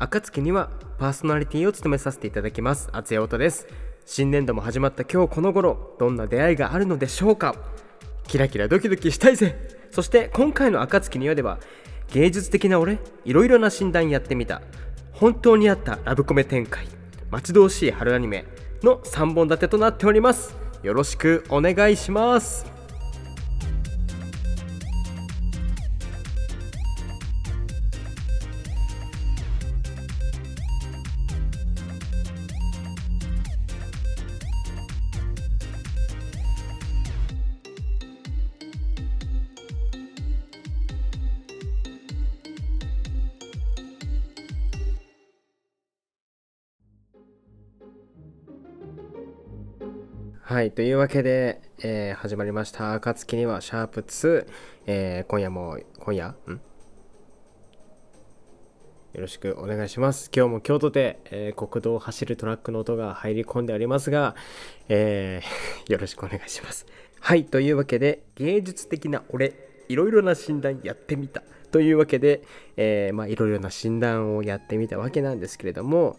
暁にはパーソナリティを務めさせていただきます。厚谷音です。新年度も始まった今日この頃どんな出会いがあるのでしょうか。キラキラドキドキしたいぜ。そして今回の暁にはでは芸術的な俺いろいろな診断やってみた。本当にあったラブコメ展開。待ち遠しい春アニメの3本立てとなっております。よろしくお願いします。はいというわけで、えー始まりました「暁にはシャープ2」えー今夜も今夜？ん？よろしくお願いします。今日も京都で、えー国道を走るトラックの音が入り込んでおりますが、えー よろしくお願いします。はいというわけで芸術的な俺いろいろな診断やってみた。というわけで、えーまあいろいろな診断をやってみたわけなんですけれども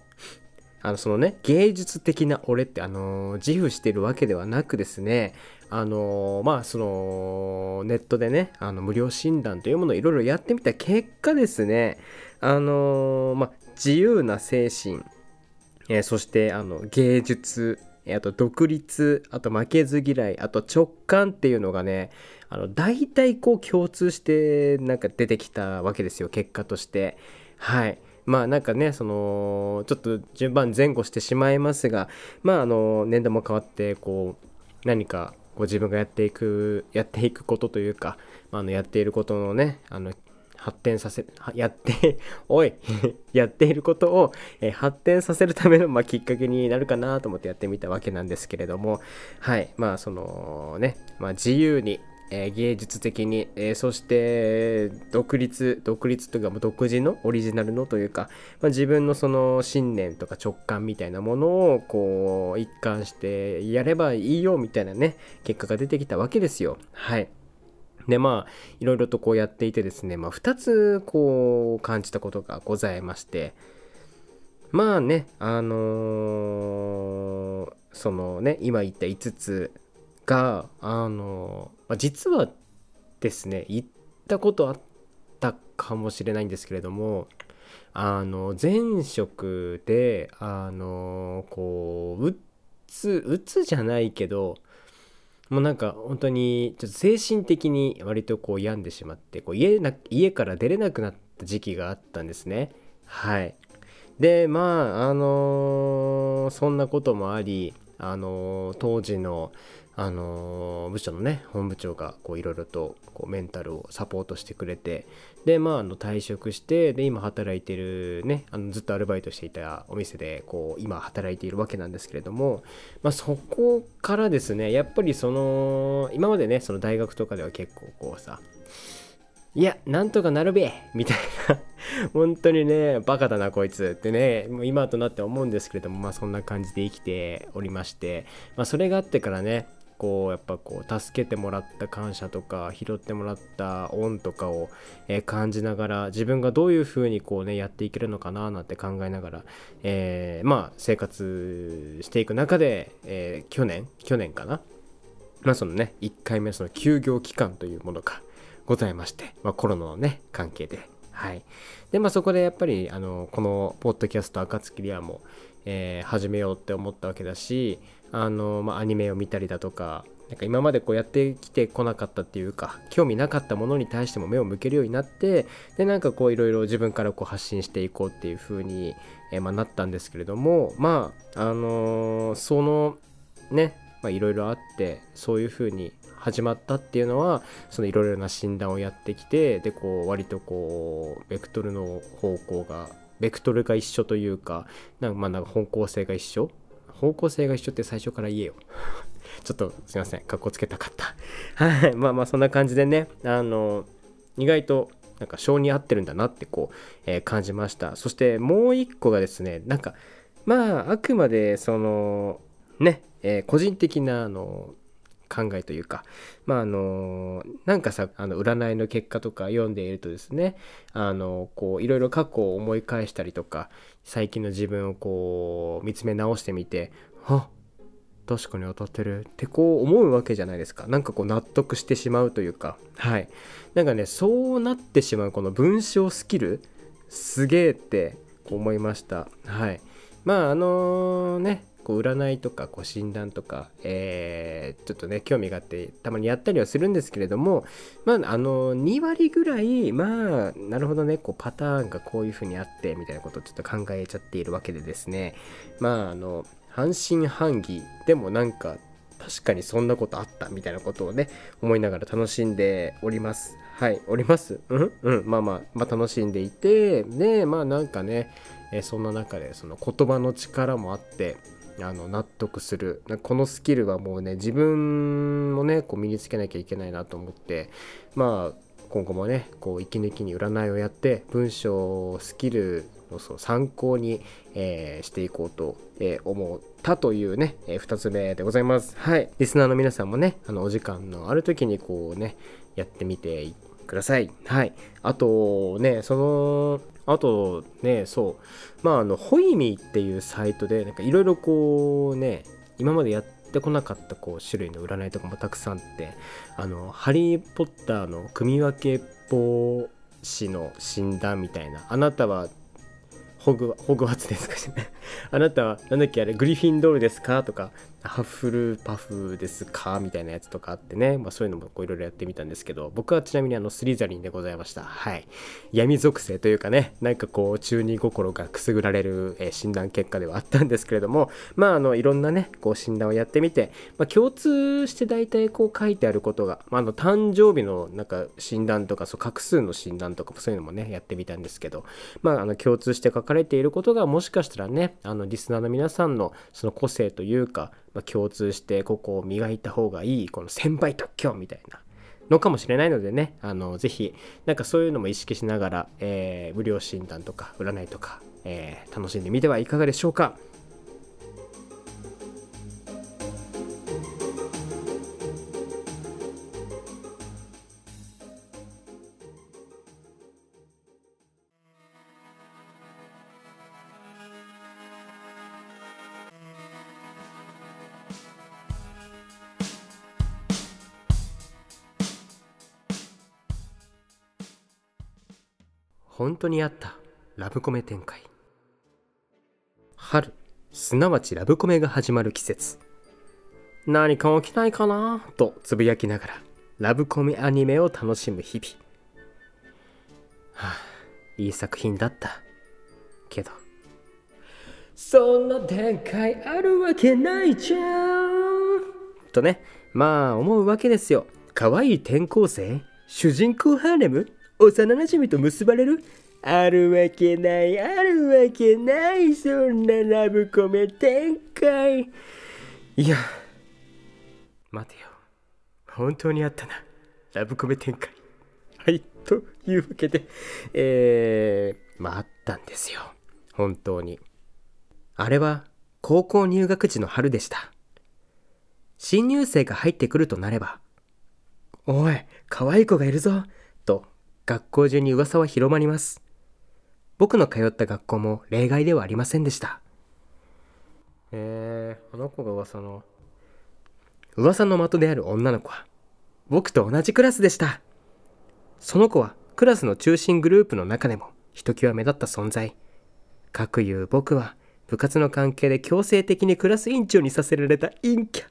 あのそのね芸術的な俺ってあの自負してるわけではなくですねあのまあそのネットでねあの無料診断というものをいろいろやってみた結果ですねあのまあ自由な精神、えーそしてあの芸術あと独立あと負けず嫌いあと直感っていうのがねあの大体こう共通してなんか出てきたわけですよ結果として。はい。まあなんかねそのちょっと順番前後してしまいますがまああの年度も変わってこう何かこ自分がやっていくやっていくことというか、まあ、のやっていることのねあの発展させやって おい やっていることを、え発展させるための、まあ、きっかけになるかなと思ってやってみたわけなんですけれどもはいまあそのね、まあ、自由に、えー芸術的に、えーそして独立独立というか独自のオリジナルのというか、まあ、自分のその信念とか直感みたいなものをこう一貫してやればいいよみたいなね結果が出てきたわけですよ。はい。でまあいろいろとこうやっていてですね、まあ、2つこう感じたことがございましてまあねあのーそのね今言った5つがあのーまあ実はですね言ったことあったかもしれないんですけれどもあの前職であのこううつうつじゃないけどもうなんか本当にちょっと精神的に割とこう病んでしまってこう家な家から出れなくなった時期があったんですね。はい。でまああのそんなこともありあの当時のあの部署のね本部長がいろいろとこうメンタルをサポートしてくれてでまああの退職してで今働いてるねあのずっとアルバイトしていたお店でこう今働いているわけなんですけれどもまあそこからですねやっぱりその今までねその大学とかでは結構こうさいや、なんとかなるべみたいな、本当にね、バカだな、こいつってね、もう今となって思うんですけれども、まあそんな感じで生きておりまして、まあそれがあってからね、こうやっぱこう助けてもらった感謝とか拾ってもらった恩とかを、え感じながら自分がどういうふうにこうねやっていけるのかななんて考えながら、えーまあ生活していく中で、えー去年去年かな。まあそのね1回目その休業期間というものがございまして、まあ、コロナのね関係で。はい。でまあそこでやっぱりあのこのポッドキャスト「暁リアも、えー始めようって思ったわけだしあの、まあ、アニメを見たりだとかなんか今までこうやってきてこなかったっていうか興味なかったものに対しても目を向けるようになってでなんかこういろいろ自分からこう発信していこうっていう風に、えーまあ、なったんですけれどもまああのーそのねいろいろあってそういう風に始まったっていうのはそのいろいろな診断をやってきてでこう割とこうベクトルの方向がベクトルが一緒というかなんかまあなんか方向性が一緒方向性が一緒って最初から言えよ。ちょっとすいませんかっこつけたかった。はい。まあまあそんな感じでねあの意外となんか性に合ってるんだなってこう、えー感じました。そしてもう一個がですねなんかまああくまでそのね、えー個人的なあの考えというかまああのなんかさあの占いの結果とか読んでいるとですねあのこういろいろ過去を思い返したりとか最近の自分をこう見つめ直してみてあ確かに当たってるってこう思うわけじゃないですか。なんかこう納得してしまうというかはい。なんかねそうなってしまうこの文章スキルすげえって思いました。はい。まああのねこう占いとかこう診断とか、えー、ちょっとね興味があってたまにやったりはするんですけれどもまああの2割ぐらいまあなるほどねこうパターンがこういう風にあってみたいなことをちょっと考えちゃっているわけでですね。まああの半信半疑でもなんか確かにそんなことあったみたいなことをね思いながら楽しんでおります。はいおります？うん？うんまあまあまあ楽しんでいてでまあなんかねそんな中でその言葉の力もあってあの納得する。このスキルはもうね自分もねこう身につけなきゃいけないなと思ってまあ今後もねこう息抜きに占いをやって文章スキルを参考に、えー、していこうと、えー、思ったというね、えー、2つ目でございます。はい。リスナーの皆さんもねあのお時間のある時にこうねやってみてください。はい。あとねそのあとね、そう、まあ、あの、ホイミーっていうサイトで、なんかいろいろこうね、今までやってこなかったこう種類の占いとかもたくさんあって、あの、ハリー・ポッターの組み分け帽子の診断みたいな、あなたはホグホグワーツですか？ね あなたはなんだっけあれグリフィンドールですか？とかハッフルパフですかみたいなやつとかあってね、まあ、そういうのもいろいろやってみたんですけど。僕はちなみにあのスリザリンでございました。はい。闇属性というかね。なんかこう中二心がくすぐられる、え、診断結果ではあったんですけれども。まああのいろんなねこう診断をやってみて、まあ、共通して大体こう書いてあることが、まあ、あの誕生日のなんか診断とかそう画数の診断とかそういうのもねやってみたんですけど。まああの共通して書かれていることがもしかしたらねあのリスナーの皆さんのその個性というかま、共通してここを磨いた方がいいこの先輩特許みたいなのかもしれないのでねあのぜひなんかそういうのも意識しながら、えー、無料診断とか占いとか、えー、楽しんでみてはいかがでしょうか。当にあったラブコメ展開。春すなわちラブコメが始まる季節。何か起きないかな？とつぶやきながらラブコメアニメを楽しむ日々。はあいい作品だった。けどそんな展開あるわけないじゃん。とねまあ思うわけですよ。可愛い転校生？主人公ハーレム？幼馴染と結ばれる？あるわけない、あるわけない、そんなラブコメ展開。いや、待てよ。本当にあったな。ラブコメ展開。はい、というわけで、えー、まああったんですよ。本当に。あれは高校入学時の春でした。新入生が入ってくるとなれば、おい、可愛い子がいるぞ、と学校中に噂は広まります。僕の通った学校も例外ではありませんでした。えー、あの子が噂の。噂の的である女の子は、僕と同じクラスでした。その子はクラスの中心グループの中でもひときわ目立った存在。かくいう僕は部活の関係で強制的にクラス委員長にさせられた陰キャ。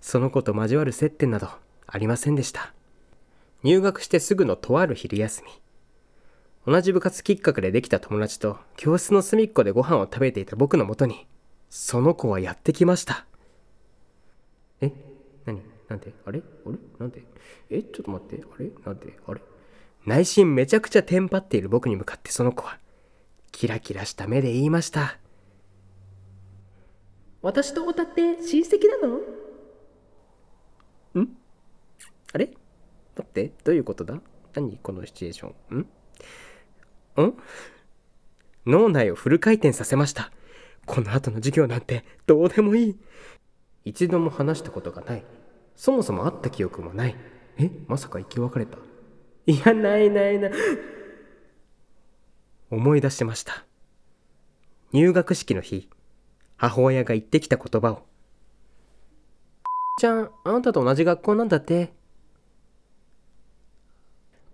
その子と交わる接点などありませんでした。入学してすぐのとある昼休み。同じ部活きっかけでできた友達と教室の隅っこでご飯を食べていた僕のもとに、その子はやってきました。え何？なんであれ？あれ？なんでえちょっと待って。あれ？なんであれ？内心めちゃくちゃテンパっている僕に向かってその子は、キラキラした目で言いました。私と太田って親戚なの？ん？あれ？待って、どういうことだ？何？このシチュエーション？ん？ん？脳内をフル回転させました。この後の授業なんてどうでもいい。一度も話したことがない。そもそも会った記憶もない。え？まさか生き別れた？いやないないない。思い出しました。入学式の日母親が言ってきた言葉を。ちゃんあなたと同じ学校なんだって。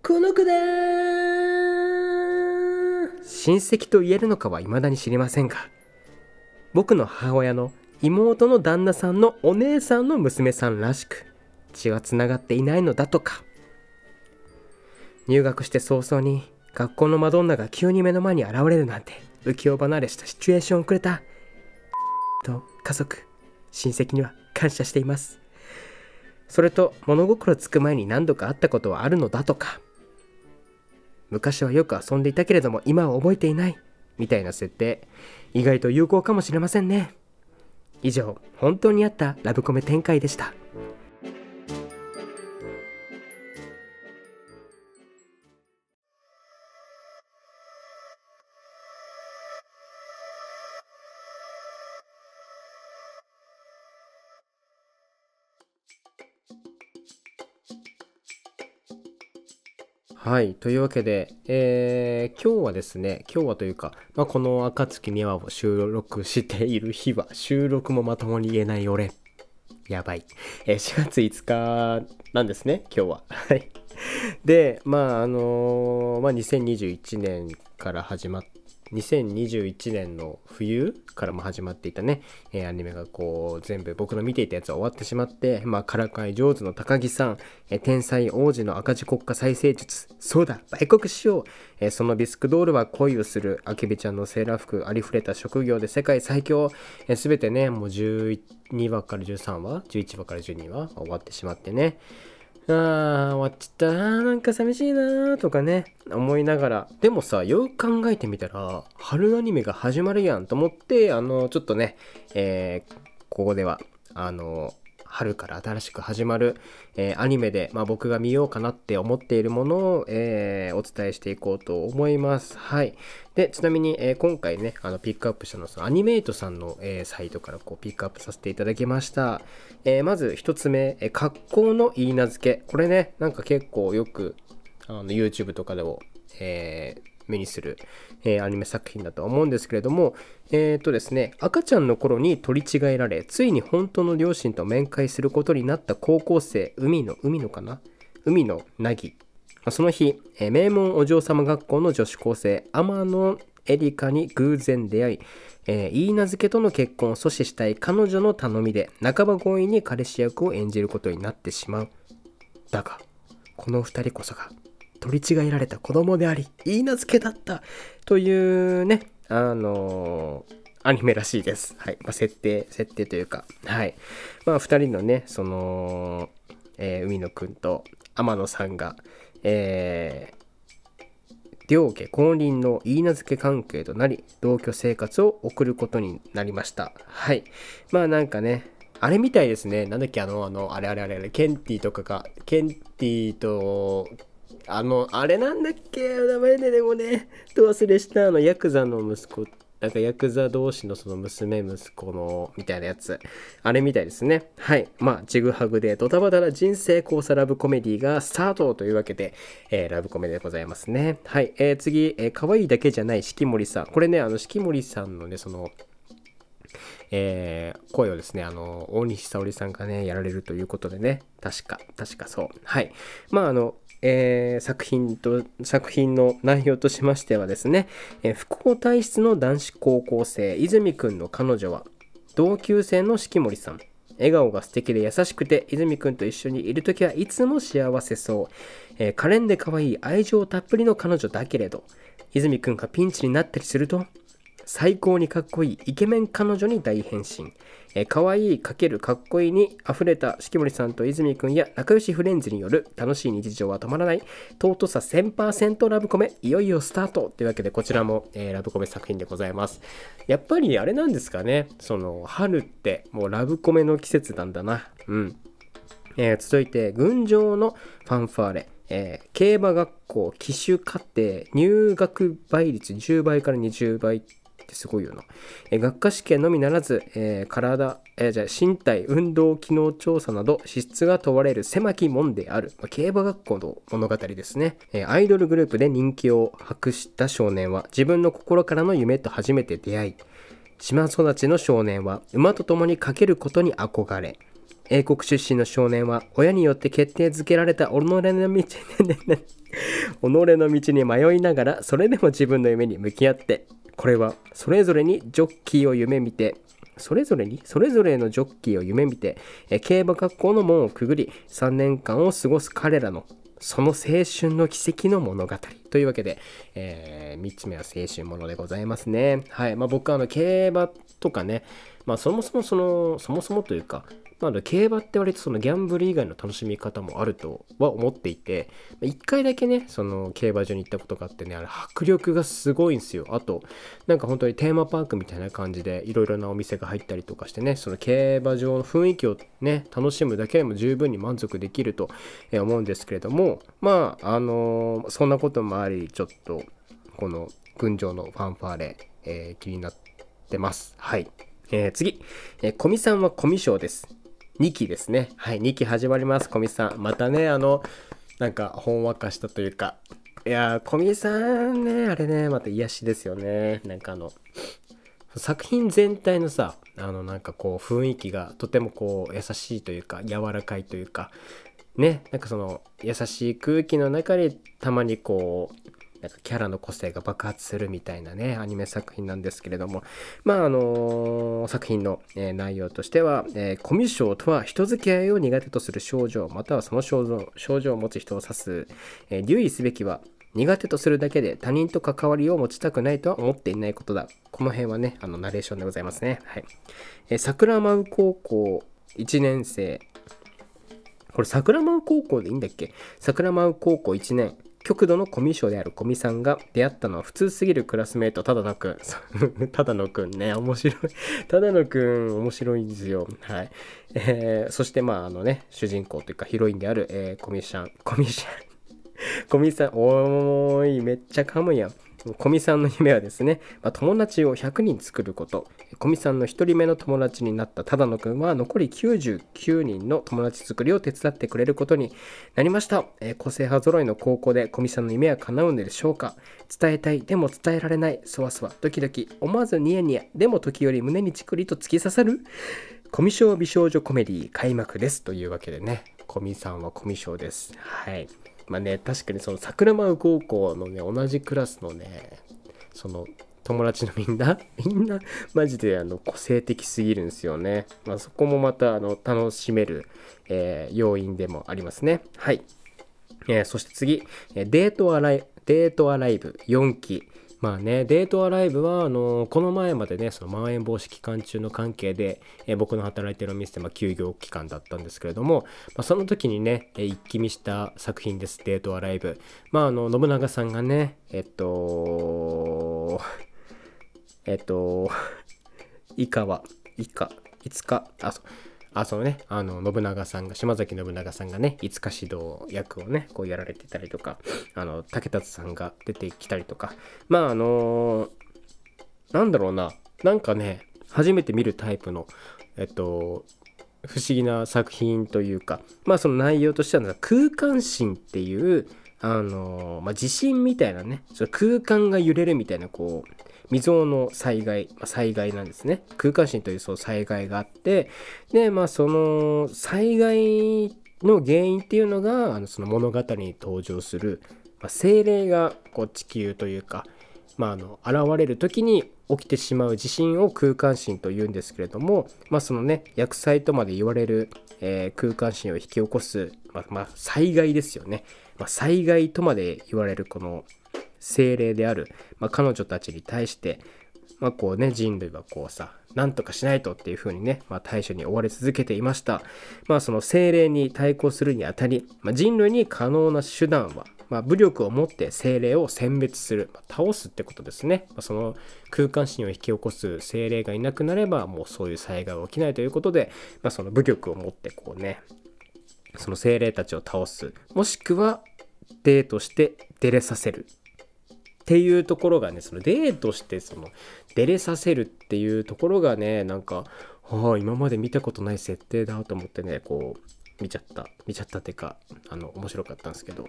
この子だ親戚と言えるのかは未だに知りませんが僕の母親の妹の旦那さんのお姉さんの娘さんらしく血はつながっていないのだとか。入学して早々に学校のマドンナが急に目の前に現れるなんて浮世離れしたシチュエーションをくれたと家族親戚には感謝しています。それと物心つく前に何度か会ったことはあるのだとか。昔はよく遊んでいたけれども今は覚えていない。みたいな設定。意外と有効かもしれませんね。以上本当にあったラブコメ展開でした。はい。というわけで、えー、今日はですね、今日はというか、まあ、この暁には収録している日は、収録もまともに言えない俺。やばい。えー、4月5日なんですね、今日は。はい。で、まあ、あのー、まあ、2021年から始まって2021年の冬からも始まっていたね、えー、アニメがこう全部僕の見ていたやつは終わってしまって、まあ、からかい上手の高木さん、えー、天才王子の赤字国家再生術、そうだ、売国しよう、えー、そのビスクドールは恋をする、あけびちゃんのセーラー服、ありふれた職業で世界最強、す、べ、てね、もう12話から13話、11話から12話終わってしまってね、あー、終わっちゃったななんか寂しいなとかね、思いながら。でもさ、よく考えてみたら、春アニメが始まるやんと思って、あの、ちょっとね、えー、ここでは、あの、春から新しく始まる、えー、アニメで、まあ、僕が見ようかなって思っているものを、えー、お伝えしていこうと思います。はい。で、ちなみに、えー、今回ね、あのピックアップしたのは、アニメイトさんの、えサイトからこうピックアップさせていただきました。えまず一つ目、え格好の言い名付け。これね、なんか結構よくあの YouTube とかでも、えー、目にする、えー、アニメ作品だと思うんですけれども、え、ー、とですね、赤ちゃんの頃に取り違えられ、ついに本当の両親と面会することになった高校生、海の、海のかな？海の凪。その日、えー、名門お嬢様学校の女子高生、天野エリカに偶然出会い、えー、言い名付けとの結婚を阻止したい彼女の頼みで、半ば強引に彼氏役を演じることになってしまう。だが、この二人こそが取り違えられた子供であり、言い名付けだったというね、あのー、アニメらしいです。はい。まあ、設定、設定というか、はい。まあ、二人のね、その、えー、海野くんと天野さんが、えー、両家公認の言い名付け関係となり、同居生活を送ることになりました。はい。まあなんかね、あれみたいですね。なんだっけ、あの、あの、あれあれあれあれ、ケンティとかが、ケンティとあの、あれなんだっけ？名前ででもね、と忘れした、あの、ヤクザの息子、なんかヤクザ同士のその娘息子の、みたいなやつ。あれみたいですね。はい。まあ、ジグハグでドタバタな人生交差ラブコメディがスタートというわけで、えー、ラブコメでございますね。はい。えー、次、えー、可愛いだけじゃない四季森さん。これね、あの、四季森さんのね、その、えー、声をですね、あの、大西沙織さんがね、やられるということでね、確か、確かそう。はい。まあ、あの、えー、作品と、作品の内容としましてはですね、えー、不幸体質の男子高校生、泉くんの彼女は、同級生の四季森さん。笑顔が素敵で優しくて、泉くんと一緒にいるときはいつも幸せそう。えー、可憐で可愛い愛情たっぷりの彼女だけれど、泉くんがピンチになったりすると、最高にかっこいいイケメン彼女に大変身。えー、可愛いかけるかっこいいに溢れた四季森さんと泉くんや仲良しフレンズによる楽しい日常は止まらない尊さ1000%ラブコメいよいよスタート。というわけでこちらも、えー、ラブコメ作品でございます。やっぱりあれなんですかねその春ってもうラブコメの季節なんだな。うん。えー、続いて、群青のファンファーレ。えー、競馬学校、騎手課程、入学倍率10倍から20倍ってすごいよな。え学科試験のみならず、えー、体、えー、じゃ身体運動機能調査など資質が問われる狭き門である、まあ、競馬学校の物語ですね、えー、アイドルグループで人気を博した少年は自分の心からの夢と初めて出会い島育ちの少年は馬と共にかけることに憧れ英国出身の少年は親によって決定づけられた己の道 己の道に迷いながらそれでも自分の夢に向き合ってこれはそれぞれにジョッキーを夢見てそれぞれにそれぞれのジョッキーを夢見て競馬学校の門をくぐり3年間を過ごす彼らのその青春の奇跡の物語。というわけで、えー、3つ目は青春ものでございますね。はい。まあ僕はあの競馬とかねまあそもそもそのそもそもというかなので競馬って割とそのギャンブル以外の楽しみ方もあるとは思っていて1回だけねその競馬場に行ったことがあってねあれ迫力がすごいんですよ。あとなんか本当にテーマパークみたいな感じでいろいろなお店が入ったりとかしてねその競馬場の雰囲気をね楽しむだけでも十分に満足できると思うんですけれどもまああのー、そんなこともありちょっとこの群青のファンファーレ、えー、気になってます。はい。えー、次、えー、コミさんはコミショウです。2期ですね。はい、2期始まります、小見さん。またね、あの、なんか、ほんわかしたというか、いやー、小見さんね、あれね、また癒しですよね。なんかあの、作品全体のさ、あの、なんかこう、雰囲気がとてもこう、優しいというか、柔らかいというか、ね、なんかその、優しい空気の中にたまにこう、なんかキャラの個性が爆発するみたいなね、アニメ作品なんですけれども、まあ、あのー、作品の、え、内容としては、えー、コミュ障とは人付き合いを苦手とする症状、またはその症状症状を持つ人を指す、えー、留意すべきは、苦手とするだけで他人と関わりを持ちたくないとは思っていないことだ。この辺はね、あの、ナレーションでございますね。はい。え、桜舞高校1年生。これ桜舞高校でいいんだっけ？桜舞高校1年極度のコミュ障であるコミさんが出会ったのは普通すぎるクラスメート、ただのくん。ただのくんね、面白い。ただのくん、面白いんですよ。はい。えー、そして、まあ、あのね、主人公というかヒロインである、えー、コミシャン、コミシャン、コミさん、おーい、めっちゃ噛むやん。コミさんの夢はですね、まあ、友達を100人作ること。コミさんの1人目の友達になった只野くんは残り99人の友達作りを手伝ってくれることになりました。えー、個性派揃いの高校でコミさんの夢は叶うんでしょうか伝えたい、でも伝えられない、そわそわ、ドキドキ、思わずニヤニヤ、でも時より胸にチクリと突き刺さるコミショ美少女コメディ開幕です。というわけでね、コミさんはコミショです。はい。まあね、確かにその桜舞高校のね、同じクラスのね、その友達のみんな、みんなマジであの個性的すぎるんですよね。まあ、そこもまたあの楽しめる、えー、要因でもありますね。はい。えー、そして次、デートアライデートアライブ4期。まあね、デートアライブは、あのこの前までね、そのまん延防止期間中の関係で、えー、僕の働いてるお店で、まあ、休業期間だったんですけれども、まあ、その時にね、えー、一気見した作品です、デートアライブ。まあ、あの、信長さんがね、えっと、えっと、以下は、以下、いつか、あ、そう、あ、そのね、あの、信長さんが、島崎信長さんがね、いつか指導役をね、こうやられてたりとか、あの、竹達さんが出てきたりとか、まあ、あのー、なんだろうな、なんかね、初めて見るタイプの、えっと、不思議な作品というか、まあその内容としては空間心っていう、あのまあ、地震みたいなね、その空間が揺れるみたいな、こう、未曾有の災害、まあ、災害なんですね。空間震というそう災害があって、で、まあ、その災害の原因っていうのが、あのその物語に登場する、まあ、精霊がこう地球というか、まあ、あの現れる時に起きてしまう地震を空間震というんですけれども、まあ、そのね薬剤とまで言われる、えー、空間震を引き起こす、まあ、まあ、災害ですよね、まあ、災害とまで言われるこの精霊である、まあ、彼女たちに対して、まあ、こうね、人類はこうさ、なんとかしないとっていうふうにね、まあ、対処に追われ続けていました。まあ、その精霊に対抗するにあたり、まあ、人類に可能な手段は、まあ、武力を持って精霊を選別する、まあ、倒すってことですね。まあ、その空間心を引き起こす精霊がいなくなれば、もうそういう災害が起きないということで、まあ、その武力を持ってこうね、その精霊たちを倒す。もしくは、デートして出れさせるっていうところがねそのデートしてその出れさせるっていうところがねなんかああ今まで見たことない設定だと思ってねこう見ちゃった見ちゃったっていうかあの面白かったんですけど。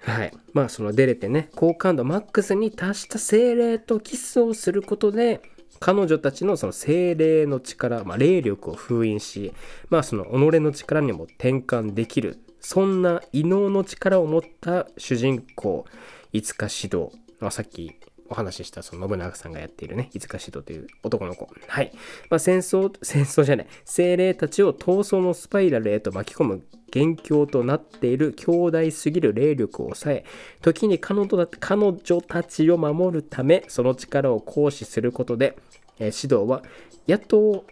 はい。まあその出れてね好感度マックスに達した精霊とキスをすることで彼女たちのその精霊の力、まあ、霊力を封印し、まあ、その己の力にも転換できるそんな異能の力を持った主人公いつか指導、まあ、さっきお話ししたその信長さんがやっているね、いつか指導という男の子。はい。まあ、戦争、戦争じゃない、精霊たちを闘争のスパイラルへと巻き込む元凶となっている強大すぎる霊力を抑え、時に彼女彼女たちを守るため、その力を行使することで、えー、指導は、やっと、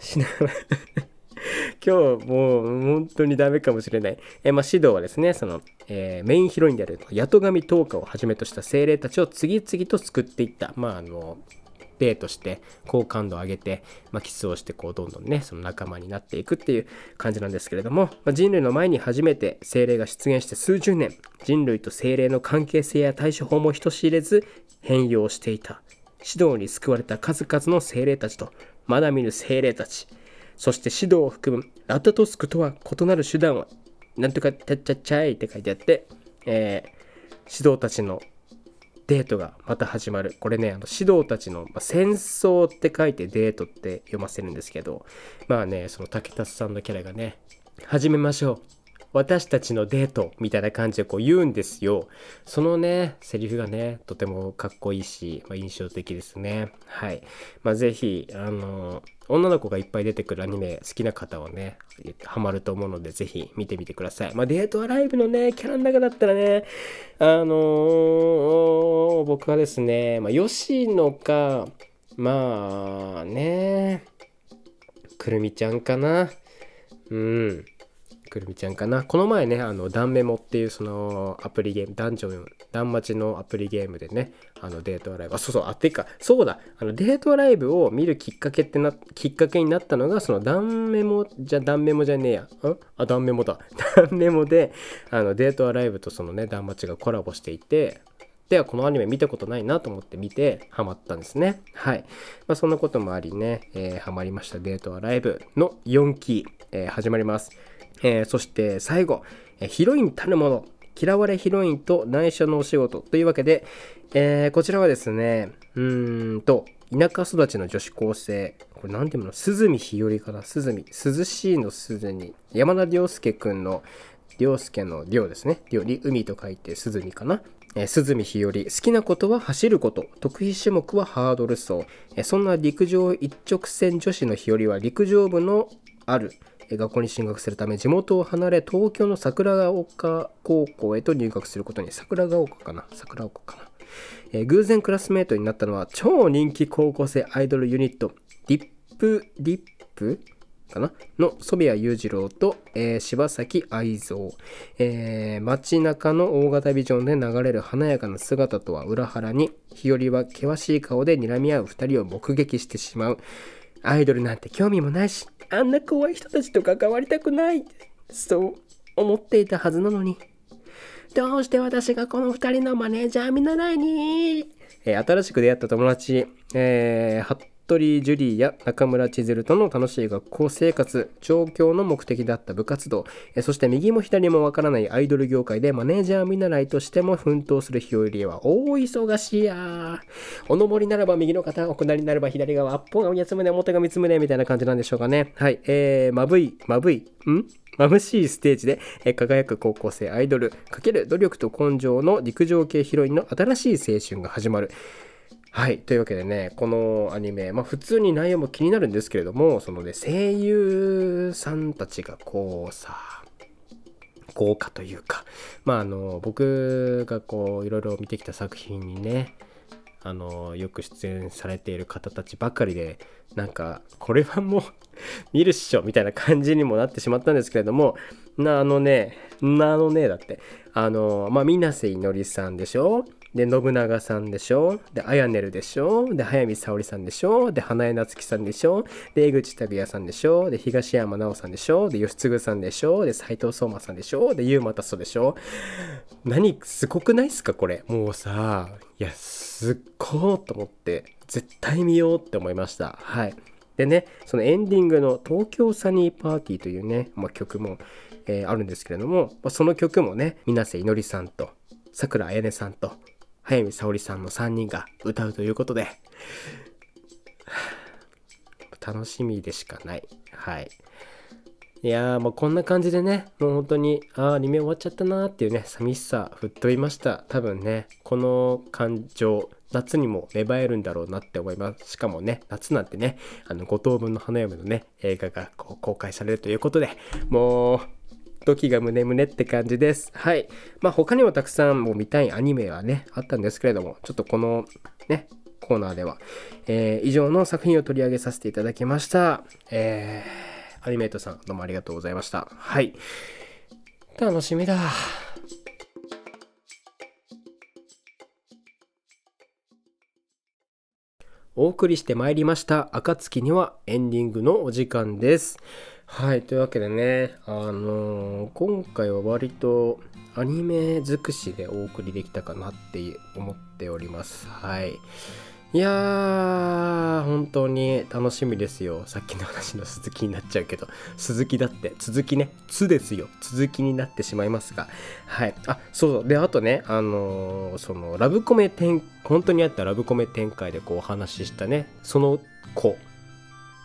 しな 今日もう本当にダメかもしれない。え、まあ、指導はですね、その、えー、メインヒロインである八戸神十日をはじめとした精霊たちを次々と救っていった。まあ、あの、デートして好感度を上げて、まあ、キスをしてこうどんどんねその仲間になっていくっていう感じなんですけれども、まあ、人類の前に初めて精霊が出現して数十年人類と精霊の関係性や対処法も人知れず変容していた指導に救われた数々の精霊たちとまだ見ぬ精霊たちそして指導を含むラタトスクとは異なる手段はなんとかちゃっちゃっちゃいって書いてあって、えー、指導たちのデートがまた始まる。これね、あの指導たちの、まあ、戦争って書いてデートって読ませるんですけど、まあね、その竹達さんのキャラがね、始めましょう。私たちのデートみたいな感じでこう言うんですよ。そのね、セリフがね、とてもかっこいいし、まあ、印象的ですね。はい。まあ、ぜひ、あの、女の子がいっぱい出てくるアニメ好きな方はね、ハマると思うので、ぜひ見てみてください。まあ、デートアライブのね、キャラの中だったらね、あのー、僕はですね、まあ、吉野か、まあね、くるみちゃんかな。うん。くるみちゃんかな。この前ね、あの、ダンメモっていうそのアプリゲーム、ダンジョン、ダンマチのアプリゲームでね、あのデートアライブ、あ、そうそう、あ、てか、そうだ、あのデートアライブを見るきっかけってな、きっかけになったのが、そのダンメモ、じゃ、ダンメモじゃねえや。ん？あ、ダンメモだ。ダンメモで、あの、デートアライブとそのね、ダンマチがコラボしていて、ではこのアニメ見たことないなと思って見てハマったんですね。はい。まあ、そんなこともありね、えー、ハマりましたデートアライブの4期、えー、始まります。えー、そして最後、えヒロインたるもの嫌われヒロインと内緒のお仕事というわけで、えー、こちらはですねうーんと田舎育ちの女子高生これ何ていうの？鈴見日和かな？鈴見。涼しいの鈴に山田涼介くんの涼介の涼ですね。涼に海と書いて鈴見かな？えー、鈴見日和。好きなことは走ること。得意種目はハードル走、えー、そんな陸上一直線女子の日和は陸上部のある。学校に進学するため地元を離れ東京の桜ヶ丘高校へと入学することに桜ヶ丘かな？桜丘かな、えー、偶然クラスメートになったのは超人気高校生アイドルユニットディップディップ？かな？の染谷裕次郎と、えー、柴崎愛蔵、えー、街中の大型ビジョンで流れる華やかな姿とは裏腹に日和は険しい顔で睨み合う2人を目撃してしまう。アイドルなんて興味もないし、あんな怖い人たちと関わりたくない。そう思っていたはずなのに。どうして私がこの2人のマネージャー見習いに、えー、新しく出会った友達、えー、服部ジュリーや中村千鶴との楽しい学校生活、上京の目的だった部活動、そして右も左もわからないアイドル業界でマネージャー見習いとしても奮闘する日和は大忙しいやお登りならば右の肩、お下りなれば左側、アッポが八つ胸、表が三つ胸みたいな感じなんでしょうかね。はい。えー、まぶい、まぶい、ん？眩しいステージで輝く高校生アイドル×努力と根性の陸上系ヒロインの新しい青春が始まる。はい。というわけでね、このアニメ、まあ普通に内容も気になるんですけれども、そのね、声優さんたちがこうさ、豪華というか、まああの、僕がこう、いろいろ見てきた作品にね、あの、よく出演されている方たちばかりで、なんか、これはもう 見るっしょみたいな感じにもなってしまったんですけれども、な、あのね、なあのね、だって、あの、まあ、水瀬いのりさんでしょ？で信長さんでしょ？であやねるでしょ？で早見沙織さんでしょ？で花江夏樹さんでしょ？で江口拓也さんでしょ？で東山奈緒さんでしょ？で吉嗣さんでしょ？で斎藤壮馬さんでしょ？で優馬達でしょ？何すごくないっすか？これ。もうさいやすっごーと思って絶対見ようって思いました。はい。でねそのエンディングの「東京サニーパーティー」というね、まあ、曲も、えー、あるんですけれども、まあ、その曲もね水瀬いのりさんとさくらあやねさんと早見沙織さんの3人が歌うということで。楽しみでしかない。はい。いやーもうこんな感じでねもう本当にああアニメ終わっちゃったなーっていうね寂しさ吹っ飛びました。多分ねこの感情夏にも芽生えるんだろうなって思います。しかもね夏なんてねあの五等分の花嫁のね映画がこう公開されるということでもう時が胸胸って感じです。はい。まあ他にもたくさんも見たいアニメはね、あったんですけれども、ちょっとこのね、コーナーでは、えー、以上の作品を取り上げさせていただきました。えー、アニメートさんどうもありがとうございました。はい。楽しみだ。お送りしてまいりました暁にはエンディングのお時間です。はい、というわけでね、あのー、今回は割とアニメ尽くしでお送りできたかなって思っております。はい。いやー、本当に楽しみですよ。さっきの話の続きになっちゃうけど、鈴木だって、続きね、つですよ。続きになってしまいますが。はい。あ、そう。で、あとね、あのー、その、ラブコメ展、本当にあったラブコメ展開でこうお話ししたね、その子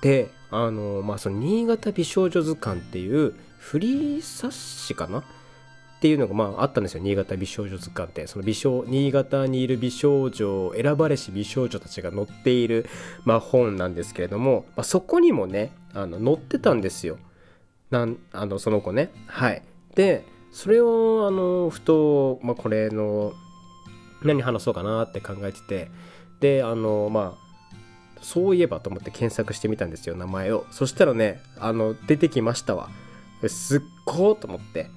で、あのー、まあ、その、新潟美少女図鑑っていうフリー冊子かなっていうのがまああったんですよ新潟美少女図鑑ってその美少新潟にいる美少女選ばれし美少女たちが載っている、まあ、本なんですけれども、まあ、そこにもねあの載ってたんですよなんあのその子ね。はい。でそれをあのふと、まあ、これの何話そうかなって考えてて。であのまあそういえばと思って検索してみたんですよ名前を。そしたらねあの出てきましたわ。すっごーと思って。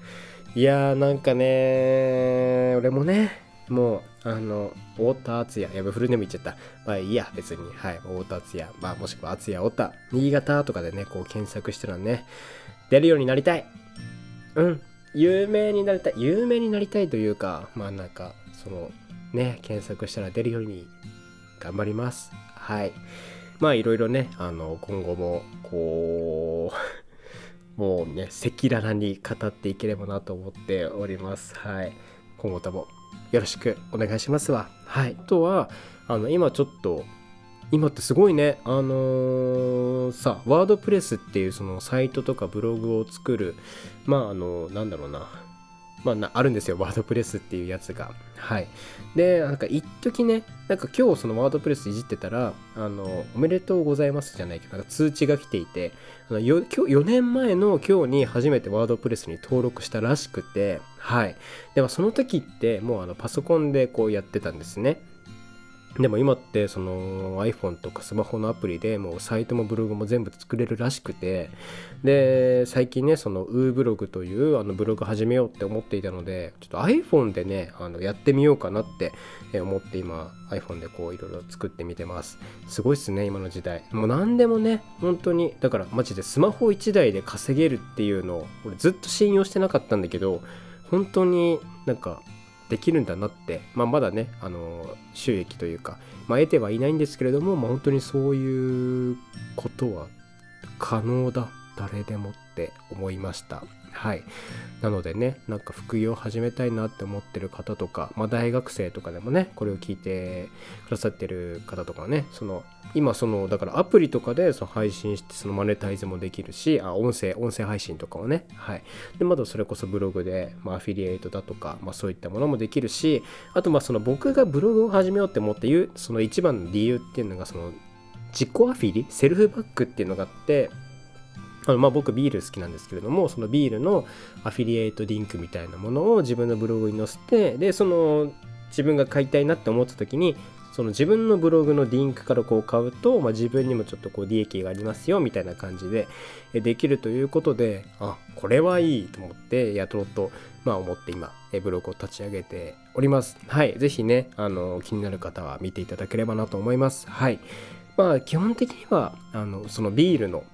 いやーなんかね俺もねもうあの太田敦也やべフルネーム言っちゃった。まあいいや別に。はい太田敦也。まあもしくは敦也太田。新潟とかでねこう検索したらね出るようになりたい。うん。有名になりたい。有名になりたいというかまあなんかそのね検索したら出るように頑張ります。はい。まあいろいろねあの今後もこう もうね赤裸々に語っていければなと思っております。はい。今後ともよろしくお願いしますわ。はい。あとはあの今ちょっと今ってすごいねあのー、さワードプレスっていうそのサイトとかブログを作るまああのなんだろうな。まあ、あるんですよ、ワードプレスっていうやつが。はい。で、なんか一時ね、なんか今日そのワードプレスいじってたら、あの、おめでとうございますじゃないけど、なんか通知が来ていて、あのよ今日4年前の今日に初めてワードプレスに登録したらしくて、はい。でもその時ってもうあのパソコンでこうやってたんですね。でも今ってその iPhone とかスマホのアプリでもうサイトもブログも全部作れるらしくてで最近ねその u ブログというあのブログ始めようって思っていたのでちょっと iPhone でねあのやってみようかなって思って今 iPhone でこういろいろ作ってみてます。すごいっすね今の時代。もう何でもね本当にだからマジでスマホ1台で稼げるっていうのを俺ずっと信用してなかったんだけど本当になんかできるんだなって、まあ、まだねあの収益というか、まあ、得てはいないんですけれども、まあ、本当にそういうことは可能だ誰でもって思いました。はい。なのでねなんか副業を始めたいなって思ってる方とか、まあ、大学生とかでもねこれを聞いてくださってる方とかねその今そのだからアプリとかでその配信してそのマネタイズもできるしあ音声音声配信とかをねはい。でまだそれこそブログで、まあ、アフィリエイトだとか、まあ、そういったものもできるしあとまあその僕がブログを始めようって思っていうその一番の理由っていうのがその自己アフィリセルフバックっていうのがあってあのまあ僕ビール好きなんですけれどもそのビールのアフィリエイトリンクみたいなものを自分のブログに載せてでその自分が買いたいなって思った時にその自分のブログのリンクからこう買うと、まあ、自分にもちょっとこう利益がありますよみたいな感じでできるということであこれはいいと思ってやろうと、まあ、思って今ブログを立ち上げております。はい是非ねあの気になる方は見ていただければなと思います。はい。まあ基本的にはあのそのビールの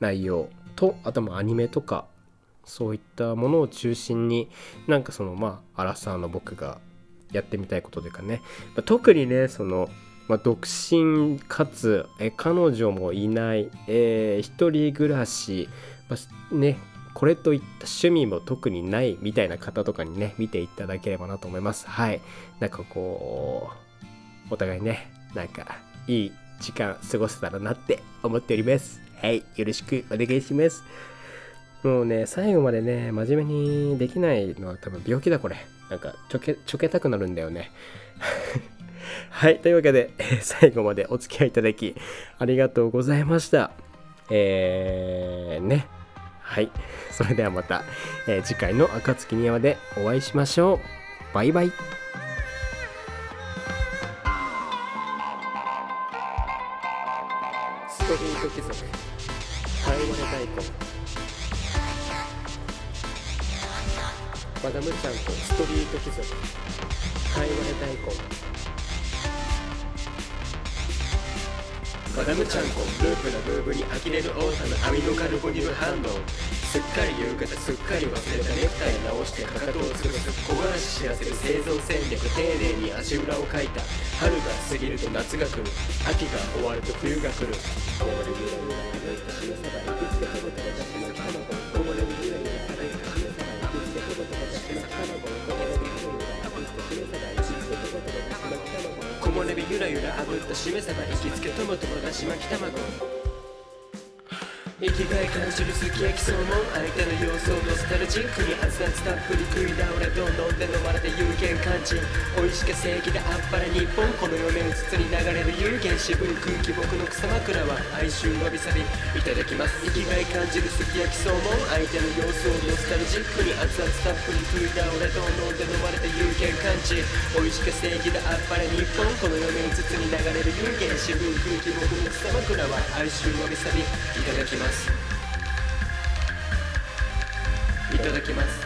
内容とあともアニメとかそういったものを中心になんかそのまあアラサーの僕がやってみたいことというかね、まあ、特にねその、まあ、独身かつえ彼女もいない、えー、一人暮らし、まあ、ねこれといった趣味も特にないみたいな方とかにね見ていただければなと思います。はい。なんかこうお互いねなんかいい時間過ごせたらなって思っておりますはいよろしくお願いしますもうね、最後までね、真面目にできないのは多分病気だ、これ。なんか、ちょけ、ちょけたくなるんだよね。はい、というわけで、最後までお付き合いいただき、ありがとうございました。えー、ね。はい。それではまた、えー、次回の暁にわでお会いしましょう。バイバイ。ト貴族会話で大根マダムちゃんこループなムーブに呆れるオータのアミノカルボニル反応すっかり夕方すっかり忘れたネクタイ直してかかとをつぶす木枯らし知らせる生存戦略丁寧に足裏をかいた春が過ぎると夏が来る秋が終わると冬が来る日ゆらゆら炙ったしめ鯖行きつけトマトのだし巻き卵生きがい感じるすき焼きそのも相手の様子をノスタルジックに熱々たっぷり食い倒れどんどんで飲まれて有限感知美味しか正義であっぱれ日本この4年うつつに流れる有限渋い空気僕の草枕は哀愁わびさびいただきます生きがい感じるすき焼きそのも相手の様子をノスタルジックに熱々たっぷり食い倒れどんどんで飲まれて有限感知美味しか正義であっぱれ日本この4年うつつに流れる有限渋い空気僕の草枕は哀愁わびさびただきますます。いただきます。